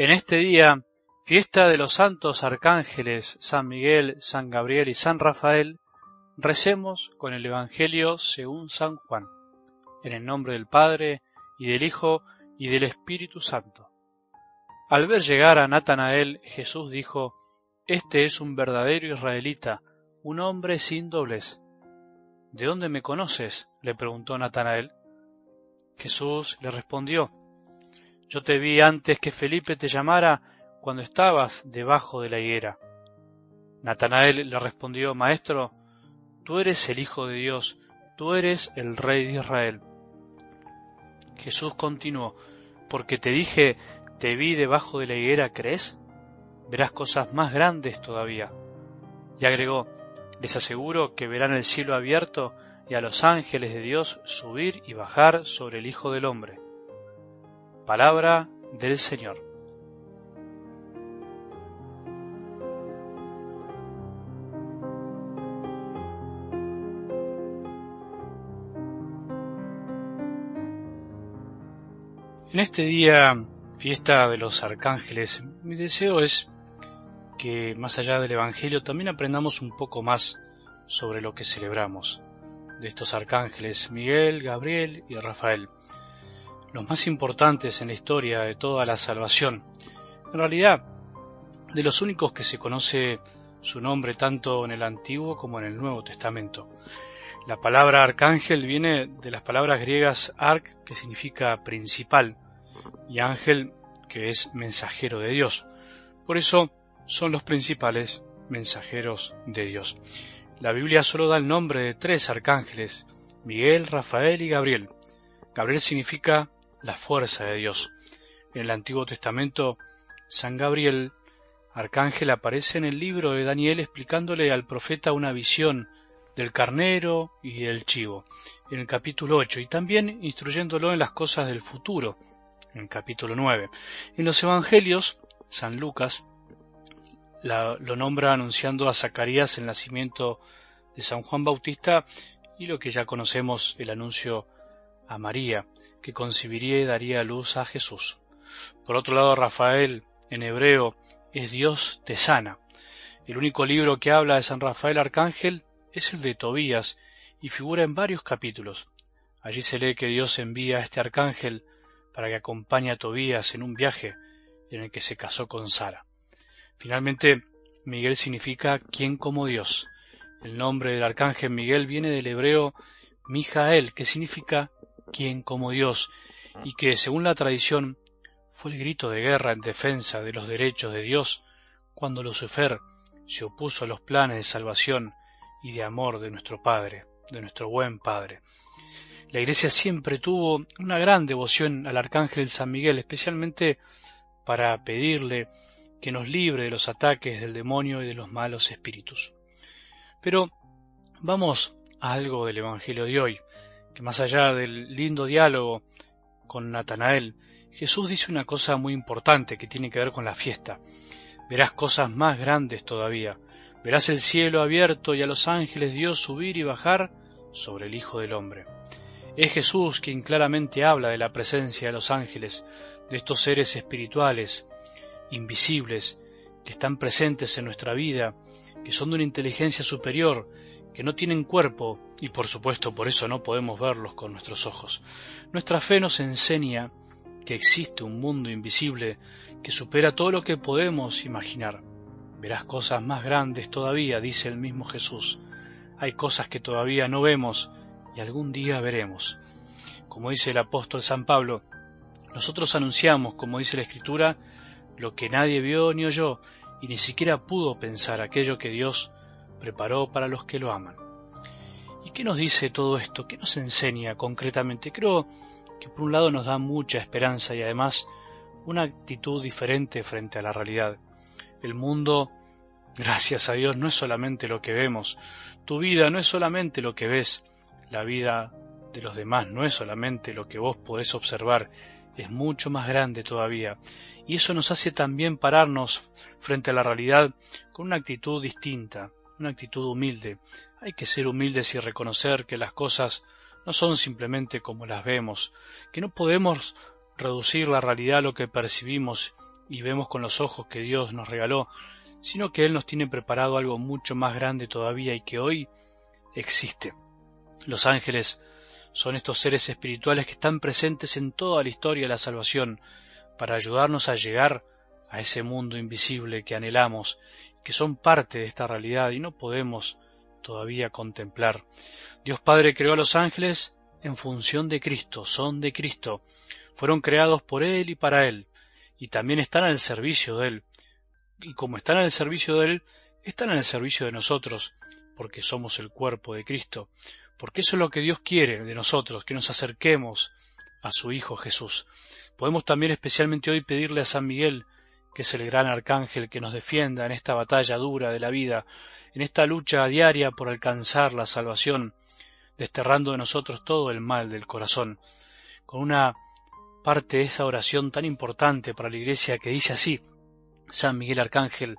En este día, fiesta de los santos arcángeles San Miguel, San Gabriel y San Rafael, recemos con el Evangelio según San Juan, en el nombre del Padre, y del Hijo, y del Espíritu Santo. Al ver llegar a Natanael, Jesús dijo, Este es un verdadero israelita, un hombre sin doblez. ¿De dónde me conoces? le preguntó Natanael. Jesús le respondió, Yo te vi antes que Felipe te llamara cuando estabas debajo de la higuera. Natanael le respondió, Maestro, tú eres el Hijo de Dios, tú eres el Rey de Israel. Jesús continuó, porque te dije, te vi debajo de la higuera, ¿crees? Verás cosas más grandes todavía. Y agregó, les aseguro que verán el cielo abierto y a los ángeles de Dios subir y bajar sobre el Hijo del Hombre. Palabra del Señor. En este día, fiesta de los arcángeles, mi deseo es que más allá del Evangelio también aprendamos un poco más sobre lo que celebramos, de estos arcángeles Miguel, Gabriel y Rafael, los más importantes en la historia de toda la salvación. En realidad, de los únicos que se conoce su nombre tanto en el Antiguo como en el Nuevo Testamento. La palabra arcángel viene de las palabras griegas arc, que significa principal, y ángel, que es mensajero de Dios. Por eso son los principales mensajeros de Dios. La Biblia solo da el nombre de tres arcángeles, Miguel, Rafael y Gabriel. Gabriel significa la fuerza de Dios. En el Antiguo Testamento, San Gabriel, arcángel, aparece en el libro de Daniel explicándole al profeta una visión del carnero y del chivo, en el capítulo 8, y también instruyéndolo en las cosas del futuro, en el capítulo 9. En los Evangelios, San Lucas lo nombra anunciando a Zacarías el nacimiento de San Juan Bautista y lo que ya conocemos, el anuncio a María, que concibiría y daría luz a Jesús. Por otro lado, Rafael, en hebreo, es Dios te sana. El único libro que habla de San Rafael Arcángel es el de Tobías y figura en varios capítulos. Allí se lee que Dios envía a este arcángel para que acompañe a Tobías en un viaje en el que se casó con Sara. Finalmente, Miguel significa quien como Dios. El nombre del arcángel Miguel viene del hebreo Mijael, que significa quien como Dios, y que, según la tradición, fue el grito de guerra en defensa de los derechos de Dios cuando Lucifer se opuso a los planes de salvación y de amor de nuestro Padre, de nuestro buen Padre. La Iglesia siempre tuvo una gran devoción al Arcángel San Miguel, especialmente para pedirle que nos libre de los ataques del demonio y de los malos espíritus. Pero vamos a algo del Evangelio de hoy, que más allá del lindo diálogo con Natanael, Jesús dice una cosa muy importante que tiene que ver con la fiesta. Verás cosas más grandes todavía. Verás el cielo abierto y a los ángeles Dios subir y bajar sobre el Hijo del Hombre. Es Jesús quien claramente habla de la presencia de los ángeles, de estos seres espirituales, invisibles, que están presentes en nuestra vida, que son de una inteligencia superior, que no tienen cuerpo y por supuesto por eso no podemos verlos con nuestros ojos. Nuestra fe nos enseña que existe un mundo invisible que supera todo lo que podemos imaginar. Verás cosas más grandes todavía, dice el mismo Jesús. Hay cosas que todavía no vemos y algún día veremos. Como dice el apóstol San Pablo, nosotros anunciamos, como dice la Escritura, lo que nadie vio ni oyó, y ni siquiera pudo pensar aquello que Dios preparó para los que lo aman. ¿Y qué nos dice todo esto? ¿Qué nos enseña concretamente? Creo que por un lado nos da mucha esperanza y además una actitud diferente frente a la realidad. El mundo, gracias a Dios, no es solamente lo que vemos. Tu vida no es solamente lo que ves. La vida de los demás no es solamente lo que vos podés observar es mucho más grande todavía, y eso nos hace también pararnos frente a la realidad con una actitud distinta, una actitud humilde. Hay que ser humildes y reconocer que las cosas no son simplemente como las vemos, que no podemos reducir la realidad a lo que percibimos y vemos con los ojos que Dios nos regaló, sino que Él nos tiene preparado algo mucho más grande todavía y que hoy existe. Los ángeles son estos seres espirituales que están presentes en toda la historia de la salvación para ayudarnos a llegar a ese mundo invisible que anhelamos, que son parte de esta realidad y no podemos todavía contemplar. Dios Padre creó a los ángeles en función de Cristo, son de Cristo, fueron creados por Él y para Él, y también están al servicio de Él. Y como están al servicio de Él, están al servicio de nosotros, porque somos el cuerpo de Cristo, porque eso es lo que Dios quiere de nosotros, que nos acerquemos a su Hijo Jesús. Podemos también especialmente hoy pedirle a San Miguel, que es el gran arcángel que nos defienda en esta batalla dura de la vida, en esta lucha diaria por alcanzar la salvación, desterrando de nosotros todo el mal del corazón, con una parte de esa oración tan importante para la Iglesia que dice así, San Miguel Arcángel,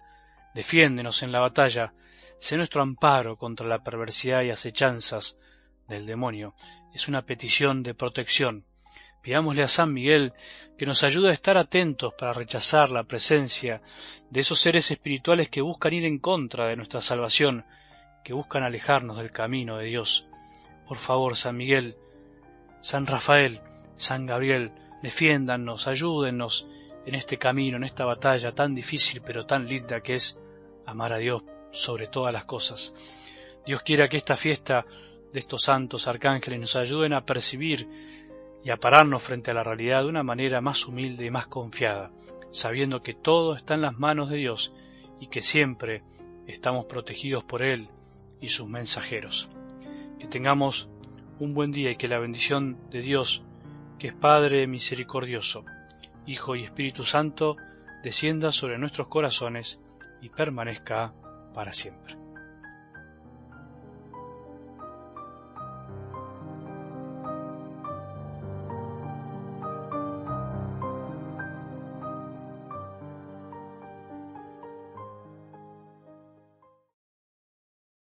defiéndenos en la batalla, sé nuestro amparo contra la perversidad y acechanzas del demonio. Es una petición de protección. Pidámosle a San Miguel que nos ayude a estar atentos para rechazar la presencia de esos seres espirituales que buscan ir en contra de nuestra salvación, que buscan alejarnos del camino de Dios. Por favor, San Miguel, San Rafael, San Gabriel, defiéndannos, ayúdennos en este camino, en esta batalla tan difícil pero tan linda que es amar a Dios sobre todas las cosas. Dios quiera que esta fiesta de estos santos arcángeles nos ayuden a percibir y a pararnos frente a la realidad de una manera más humilde y más confiada, sabiendo que todo está en las manos de Dios y que siempre estamos protegidos por Él y sus mensajeros. Que tengamos un buen día y que la bendición de Dios, que es Padre misericordioso, Hijo y Espíritu Santo, descienda sobre nuestros corazones y permanezca para siempre.